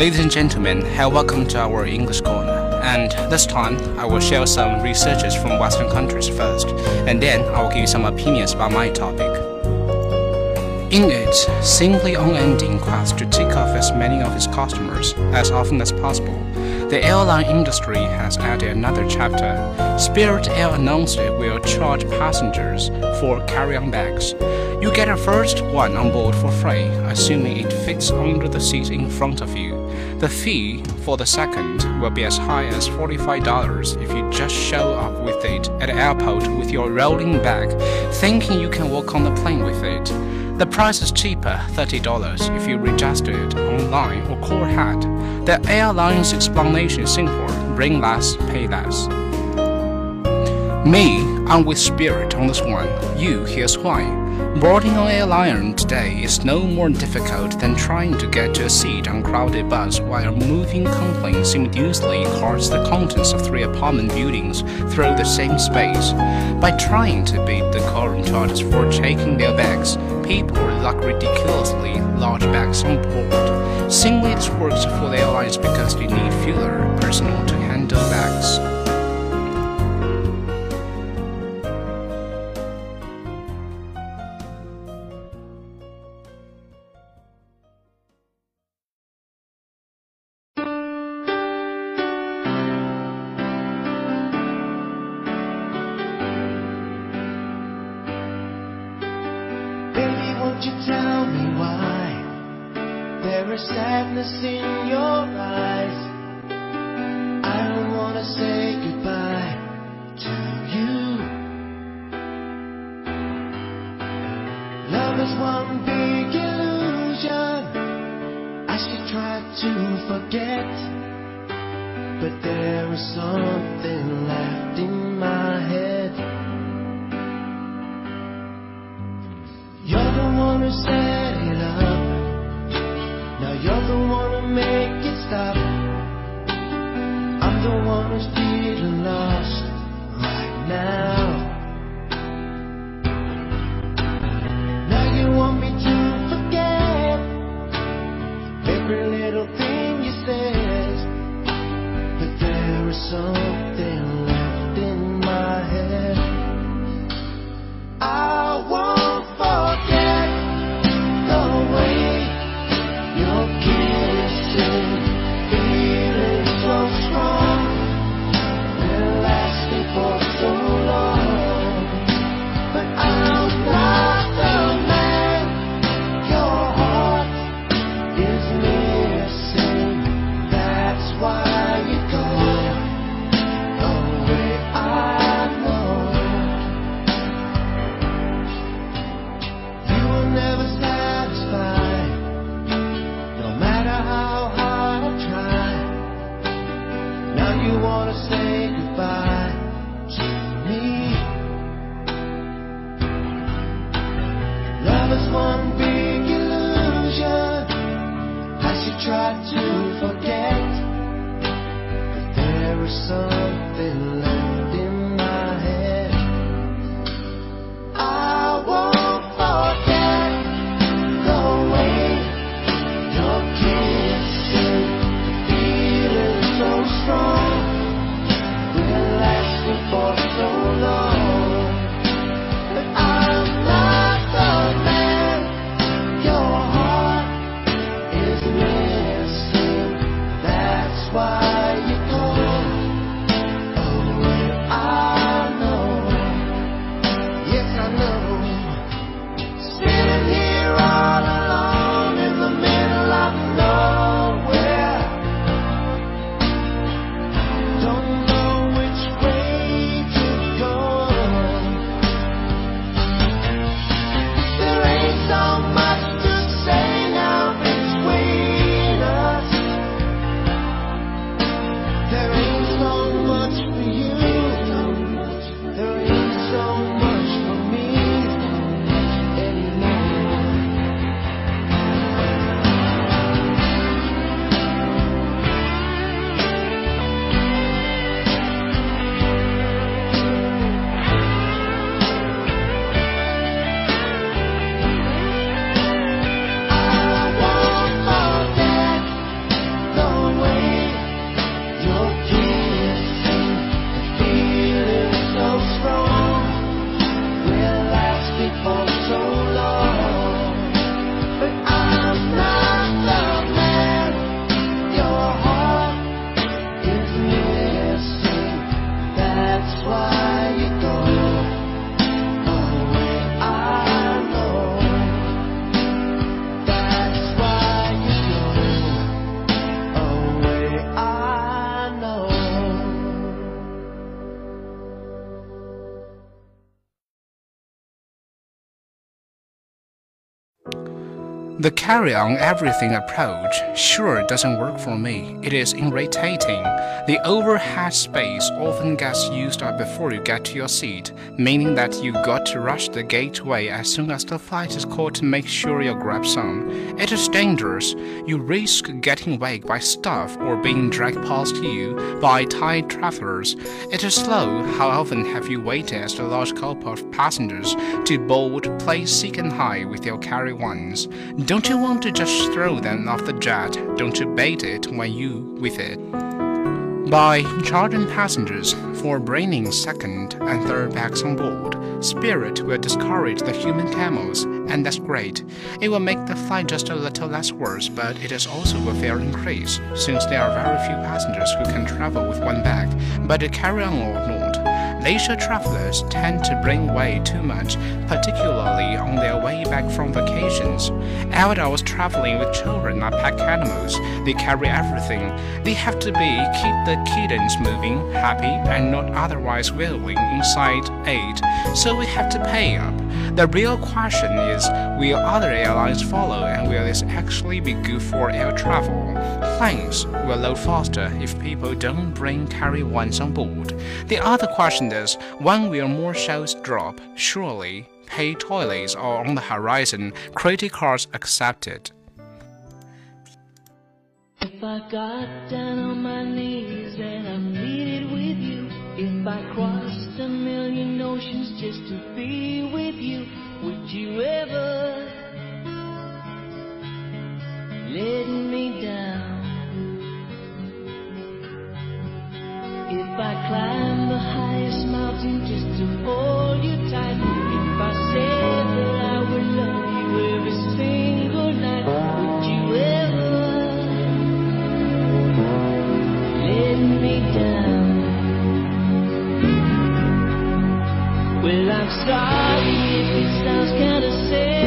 Ladies and gentlemen, hey, welcome to our English corner. And this time, I will share some researches from Western countries first, and then I will give you some opinions about my topic. In its simply unending quest to take off as many of its customers as often as possible, the airline industry has added another chapter. Spirit Air announced it will charge passengers for carry-on bags. You get a first one on board for free, assuming it fits under the seat in front of you. The fee for the second will be as high as $45 if you just show up with it at the airport with your rolling bag, thinking you can walk on the plane with it. The price is cheaper, $30, if you register it online or call ahead. The airline's explanation is simple bring less, pay less. Me, I'm with Spirit on this one. You, here's why. Boarding on airline today is no more difficult than trying to get to a seat on a crowded bus while moving complaint simultaneously across the contents of three apartment buildings through the same space. By trying to beat the current charges for checking their bags, people lock ridiculously large bags on board. Simply this works for the airlines because they need fewer personnel to handle bags. Is one big illusion. I should try to forget, but there is something left in my head. You're the one who set The carry on everything approach sure doesn't work for me. It is irritating. The overhead space often gets used up before you get to your seat, meaning that you got to rush the gateway as soon as the flight is called to make sure you grab some. It is dangerous. You risk getting waked by stuff or being dragged past you by tired travelers. It is slow. How often have you waited as a large group of passengers to board, play seek and high with your carry-ons? Don't you want to just throw them off the jet? Don't you bait it when you with it? By charging passengers for bringing second and third bags on board, Spirit will discourage the human camels, and that's great. It will make the flight just a little less worse, but it is also a fair increase, since there are very few passengers who can travel with one bag, but carry on or not. Leisure travelers tend to bring way too much, particularly on their way back from vacations. Adults traveling with children are pack animals. They carry everything. They have to be keep the kittens moving, happy, and not otherwise willing inside eight. So we have to pay up. The real question is, will other airlines follow, and will this actually be good for air travel? Planes will load faster if people don't bring carry-ons on board. The other question is, when will more shells drop? Surely, pay toilets are on the horizon, credit cards accepted. If I got down on my knees and I pleaded with you, if I crossed a million oceans just to be with you, would you ever let me down? If I climb the highest Well, I'm sorry if it sounds kinda sad.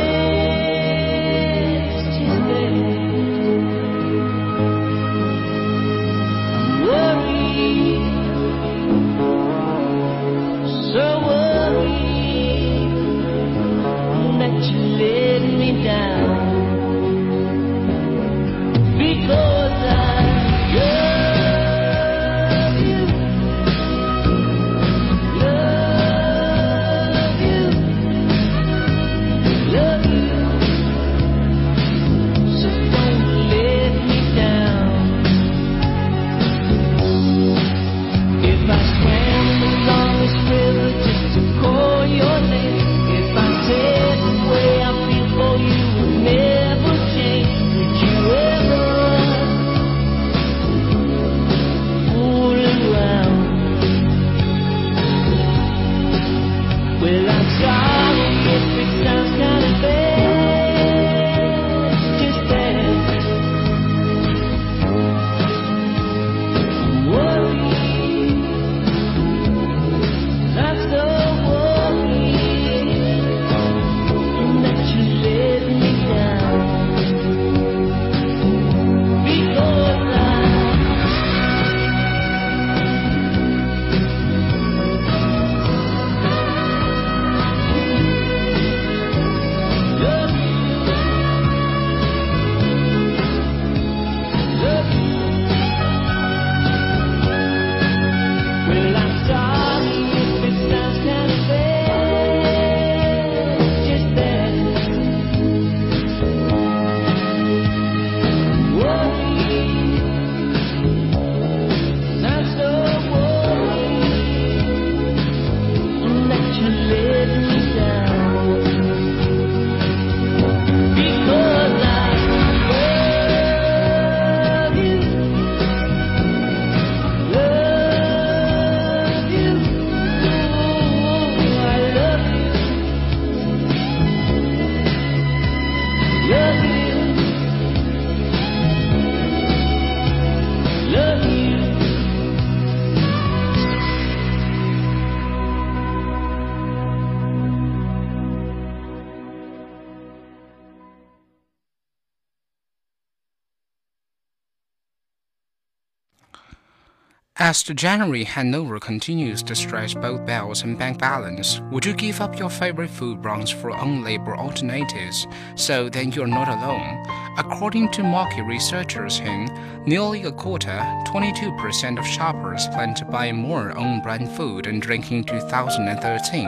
As the January hangover continues to stretch both bells and bank balance, would you give up your favorite food brands for own labor alternatives so then you're not alone? According to market researchers whom nearly a quarter, 22% of shoppers plan to buy more own brand food and drink in 2013.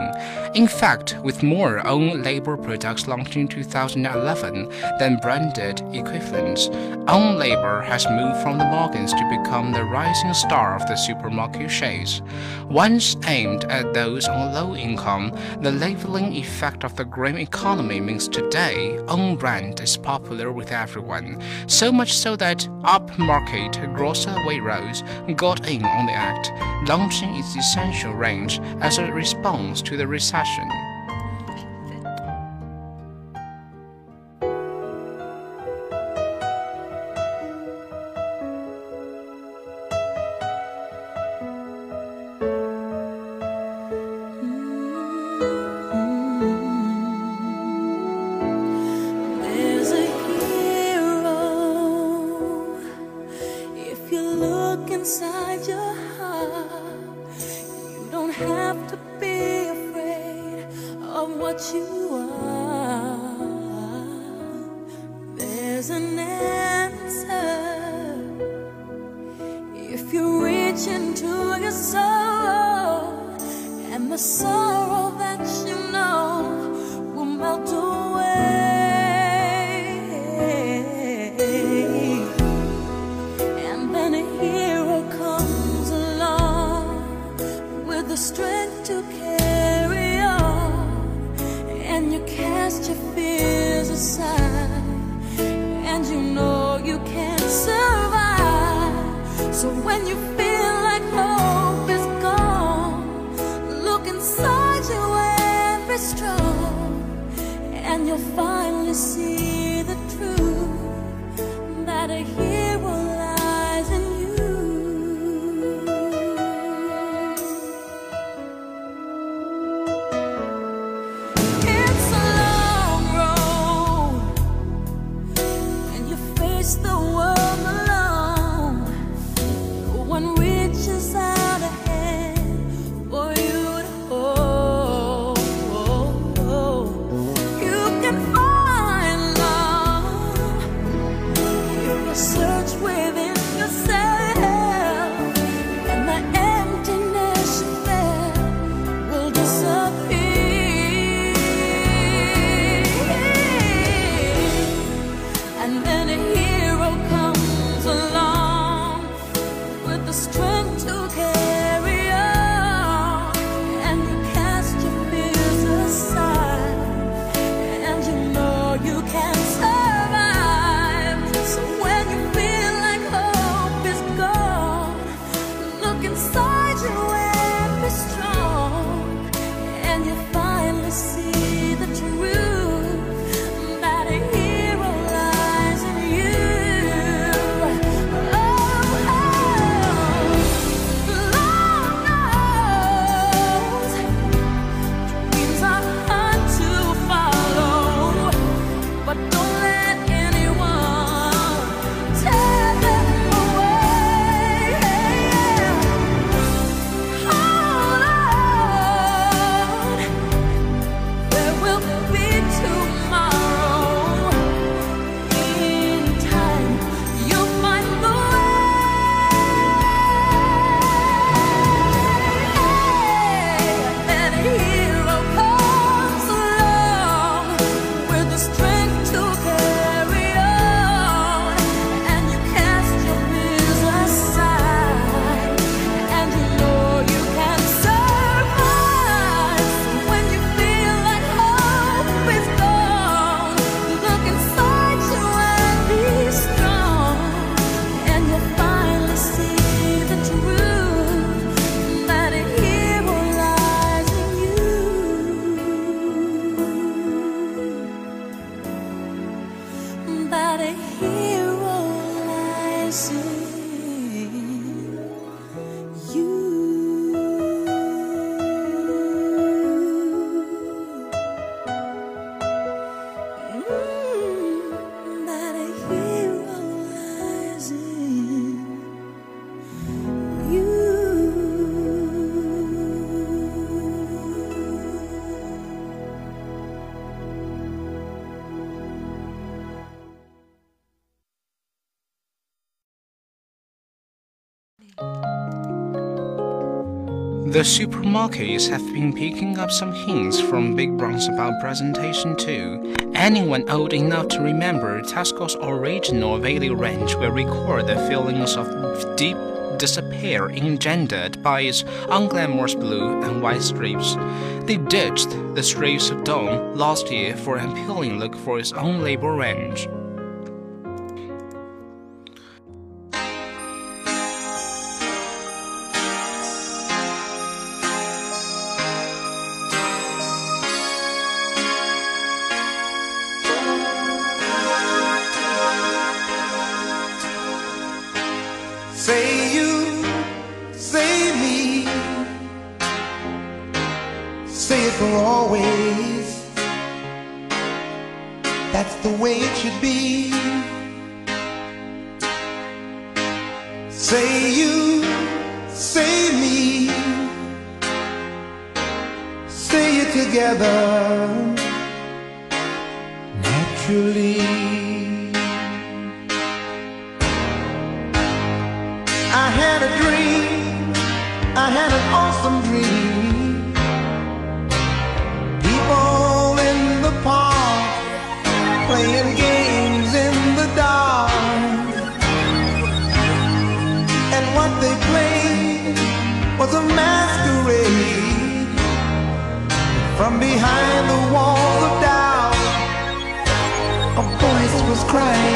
In fact, with more own labor products launched in 2011 than branded equivalents, own labor has moved from the margins to become the rising star of the supermarket shades. Once aimed at those on low income, the leveling effect of the grim economy means today own brand is popular with everyone, so much so that upmarket grocer Waitrose got in on the act, launching its essential range as a response to the recession. There's an answer. If you reach into your soul and the sorrow that you see the truth that a hero lies in you. It's a long road when you face the The supermarkets have been picking up some hints from Big brands about presentation too. Anyone old enough to remember Tesco's original value range will record the feelings of deep despair engendered by its unglamorous blue and white strips. They ditched the strips of dawn last year for an appealing look for its own label range. Had a dream, I had an awesome dream. People in the park playing games in the dark. And what they played was a masquerade. From behind the walls of doubt, a voice was crying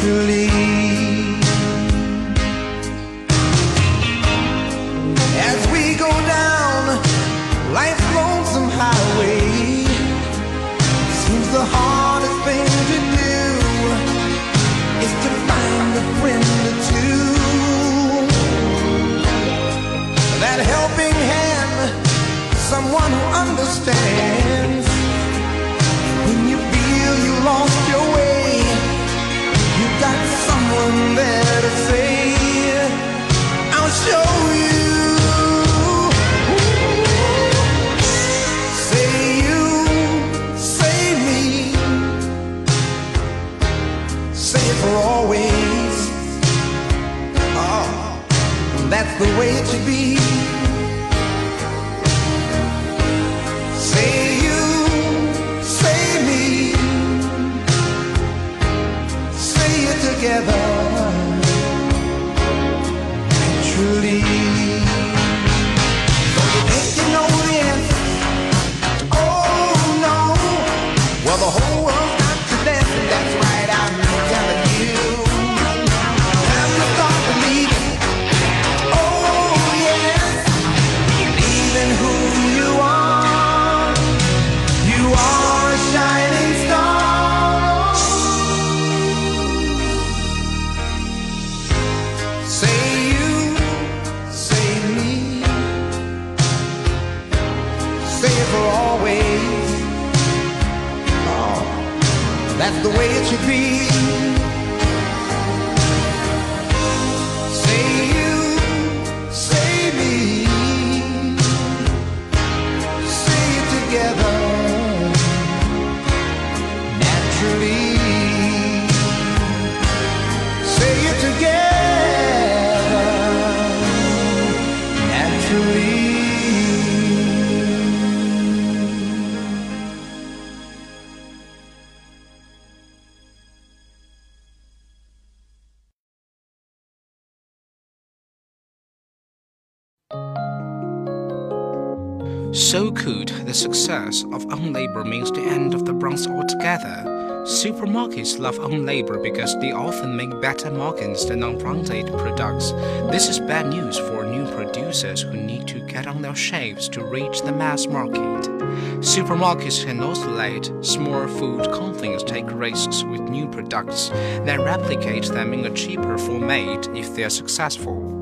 naturally. Together So could the success of own labor means the end of the brands altogether. Supermarkets love own labor because they often make better margins than unbranded products. This is bad news for new producers who need to get on their shelves to reach the mass market. Supermarkets can also let small food companies take risks with new products, then replicate them in a cheaper format if they are successful.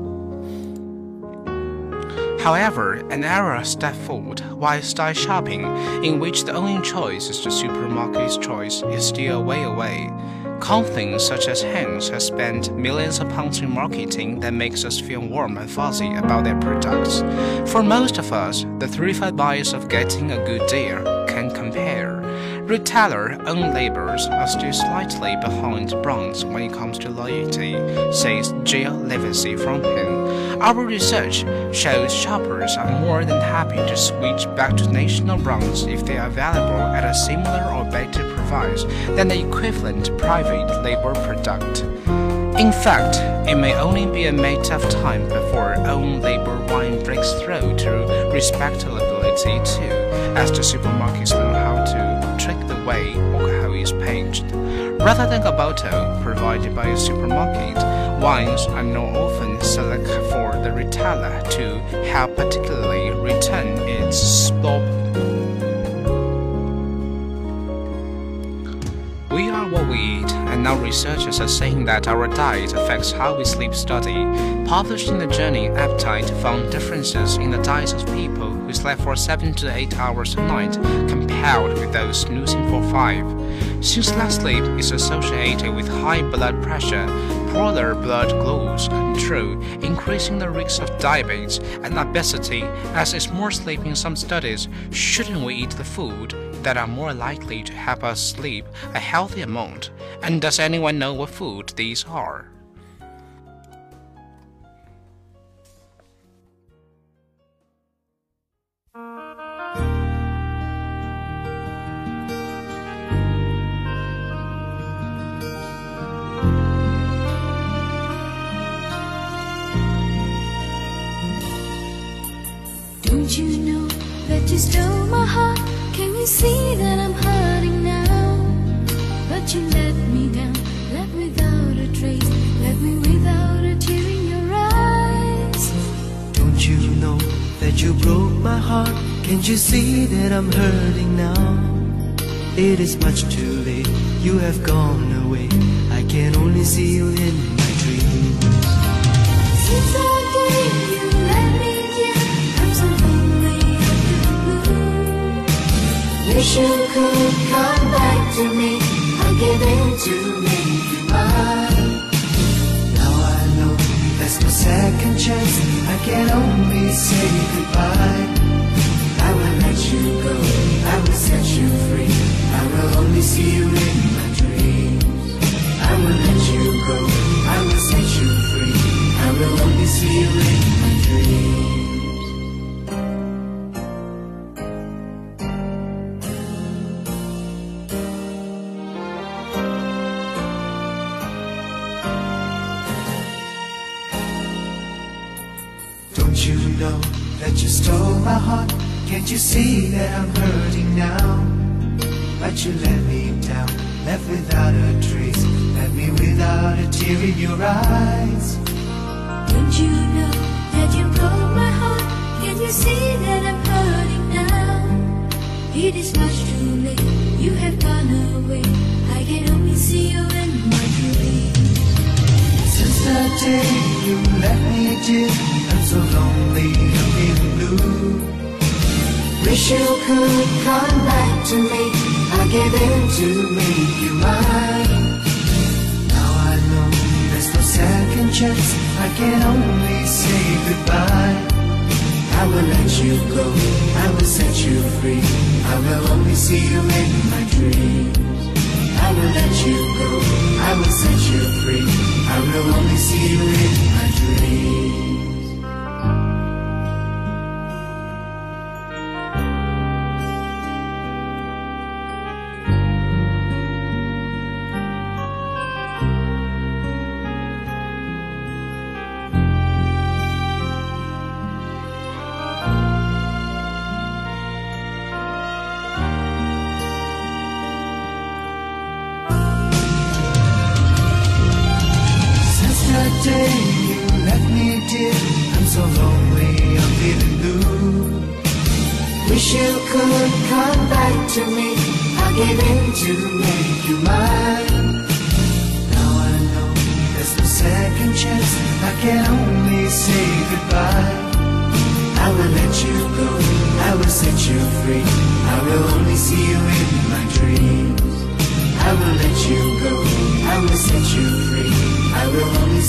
However, an era stepped forward while style shopping, in which the only choice is the supermarket's choice, is still way away. Companies such as Heinz have spent millions of pounds in marketing that makes us feel warm and fuzzy about their products. For most of us, the threefold bias of getting a good deal can compare. Retailer owned labels are still slightly behind brands when it comes to loyalty, says Jill Livesey from him. Our research shows shoppers are more than happy to switch back to national brands if they are available at a similar or better price than the equivalent private label product. In fact, it may only be a matter of time before own label wine breaks through to respectability too, as the supermarkets learn how to trick the way alcohol is packaged. Rather than a bottle provided by a supermarket, wines are not often selected for the retailer to help particularly return its slope. We are what we eat, and now researchers are saying that our diet affects how we sleep study. Published in the journey Appetite found differences in the diets of people who slept for 7 to 8 hours a night compared with those snoozing for 5. Since less sleep is associated with high blood pressure, poorer blood glucose control, increasing the risk of diabetes and obesity, as is more sleep in some studies, shouldn't we eat the food that are more likely to help us sleep a healthy amount? And does anyone know what food these are? Don't you know that you stole my heart? Can you see that I'm hurting now? But you let me down, left without a trace, left me without a tear in your eyes. Don't you know that you broke my heart? Can't you see that I'm hurting now? It is much too late, you have gone away. I can only see you in Wish you could come back to me, I'll give in to me mine. Now I know there's no second chance. I can only say goodbye. I will let you go, I will set you free. I will only see you in my dreams. I will let you go, I will set you free. I will only see you in my dreams. You know that you stole my heart? Can't you see that I'm hurting now? But you let me down, left without a trace, left me without a tear in your eyes. Don't you know that you broke my heart? Can't you see that I'm hurting now? It is much too late, you have gone away. I can only see you in my dreams. Since the day you left me, dear, I'm so lonely, feeling blue. Wish you could come back to me. I give in to make you mine. Now I know there's no second chance. I can only say goodbye. I will let you go. I will set you free. I will only see you in my dreams. I will let you go. I will set you free. I will only see you in my dreams.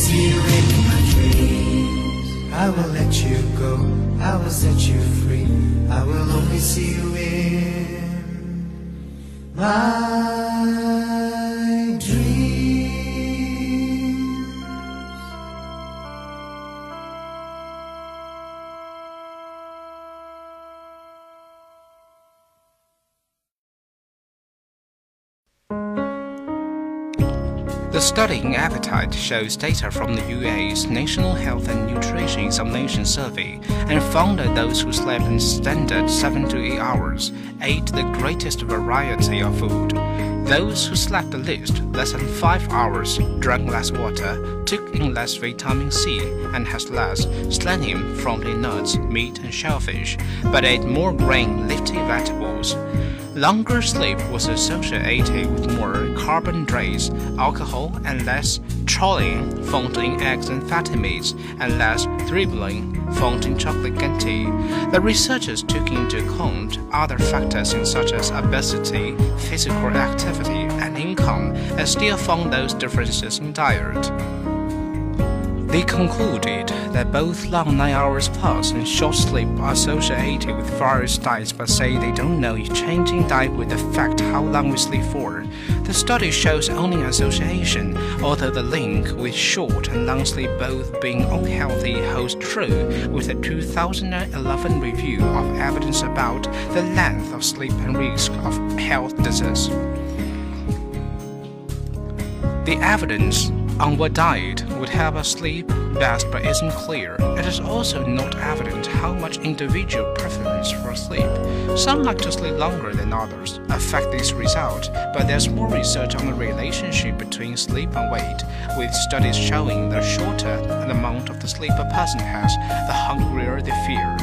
See you my dreams. I will let you go. I will set you free. I will only see you in my The study in appetite shows data from the UAE's National Health and Nutrition Examination Survey and found that those who slept in standard 7 to 8 hours ate the greatest variety of food. Those who slept the least, less than 5 hours, drank less water, took in less vitamin C, and had less selenium from the nuts, meat, and shellfish, but ate more grain, leafy vegetables. Longer sleep was associated with more carbon carbohydrates, alcohol, and less choline found in eggs and fatty meats, and less theobromine found in chocolate and tea. The researchers took into account other factors such as obesity, physical activity, and income, and still found those differences in diet. They concluded that both long 9 hours plus and short sleep are associated with various diets but say they don't know if changing diet would affect how long we sleep for. The study shows only association, although the link with short and long sleep both being unhealthy holds true with the 2011 review of evidence about the length of sleep and risk of health disease. The evidence on what diet would help us sleep best but isn't clear. It is also not evident how much individual preference for sleep. Some like to sleep longer than others affect this result, but there's more research on the relationship between sleep and weight, with studies showing the shorter the amount of the sleep a person has, the hungrier they feel.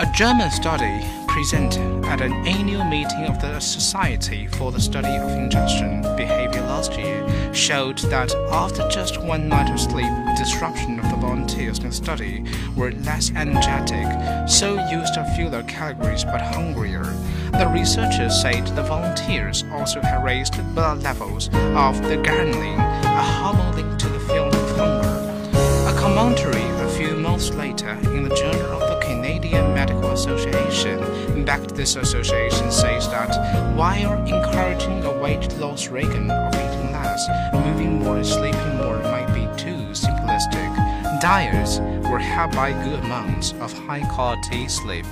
A German study presented at an annual meeting of the Society for the Study of Ingestive Behavior last year showed that after just one night of sleep, disruption of the volunteers in the study were less energetic, so used a fewer calories but hungrier. The researchers said the volunteers also had raised blood levels of the ghrelin, a hormone linked to the feeling of hunger. A commentary a few months later in the Journal of the Canadian Medical Association backed this association says that while encouraging a weight loss regimen of eating less, moving more and sleeping more might be too simplistic, diets were helped by good amounts of high quality sleep.